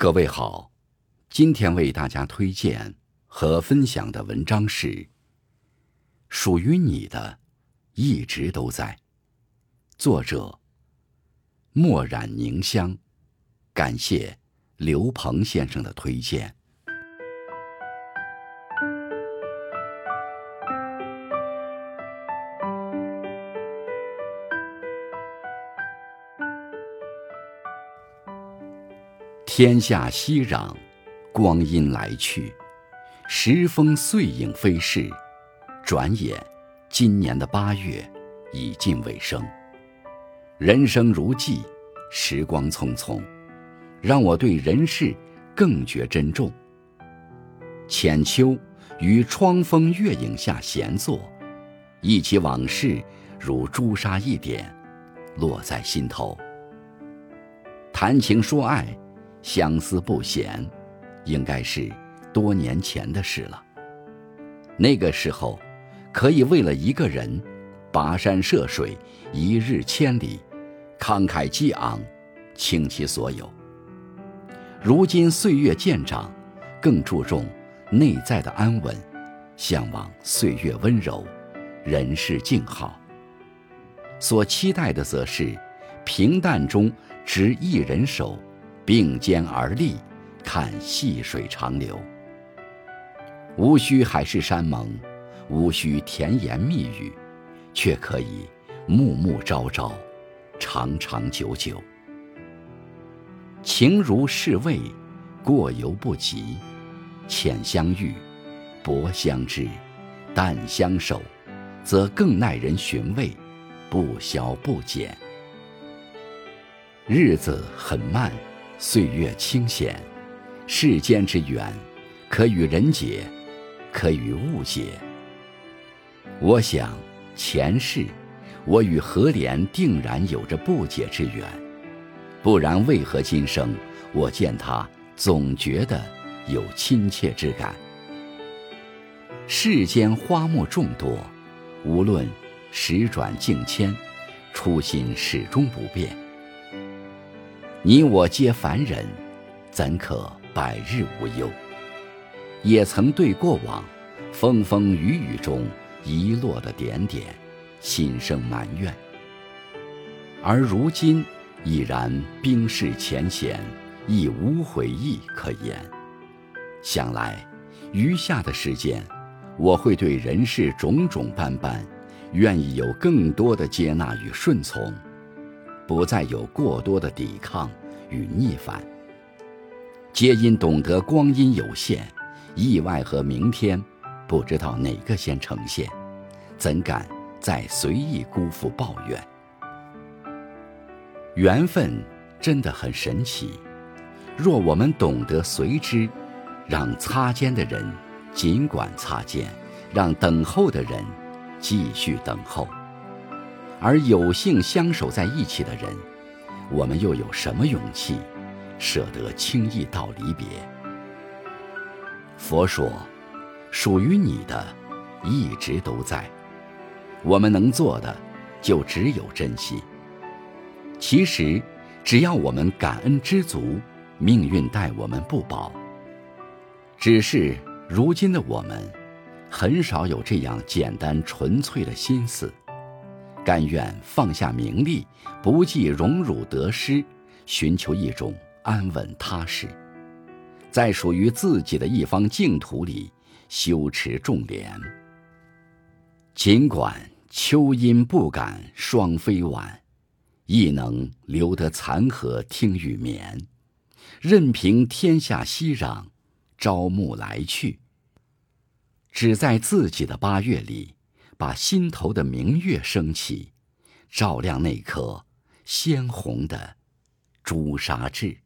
各位好，今天为大家推荐和分享的文章是《属于你的，一直都在》，作者墨染凝香，感谢刘鹏先生的推荐。天下熙攘，光阴来去，时风碎影飞逝。转眼，今年的八月已近尾声。人生如寄，时光匆匆，让我对人世更觉珍重。浅秋于窗风月影下闲坐，忆起往事，如朱砂一点，落在心头。谈情说爱。相思不闲，应该是多年前的事了。那个时候，可以为了一个人，跋山涉水，一日千里，慷慨激昂，倾其所有。如今岁月渐长，更注重内在的安稳，向往岁月温柔，人世静好。所期待的，则是平淡中执一人手。并肩而立，看细水长流。无需海誓山盟，无需甜言蜜语，却可以暮暮朝朝，长长久久。情如是味，过犹不及。浅相遇，薄相知，淡相守，则更耐人寻味，不消不减。日子很慢。岁月清闲，世间之缘，可与人解，可与物解。我想前世，我与何莲定然有着不解之缘，不然为何今生我见他总觉得有亲切之感？世间花木众多，无论时转境迁，初心始终不变。你我皆凡人，怎可百日无忧？也曾对过往风风雨雨中遗落的点点，心生埋怨。而如今已然冰释前嫌，亦无悔意可言。想来余下的时间，我会对人世种种般般，愿意有更多的接纳与顺从。不再有过多的抵抗与逆反，皆因懂得光阴有限，意外和明天，不知道哪个先呈现，怎敢再随意辜负抱怨？缘分真的很神奇，若我们懂得随之，让擦肩的人尽管擦肩，让等候的人继续等候。而有幸相守在一起的人，我们又有什么勇气，舍得轻易道离别？佛说，属于你的，一直都在。我们能做的，就只有珍惜。其实，只要我们感恩知足，命运待我们不薄。只是如今的我们，很少有这样简单纯粹的心思。甘愿放下名利，不计荣辱得失，寻求一种安稳踏实，在属于自己的一方净土里修持种莲。尽管秋阴不敢双飞晚，亦能留得残荷听雨眠。任凭天下熙攘，朝暮来去，只在自己的八月里。把心头的明月升起，照亮那颗鲜红的朱砂痣。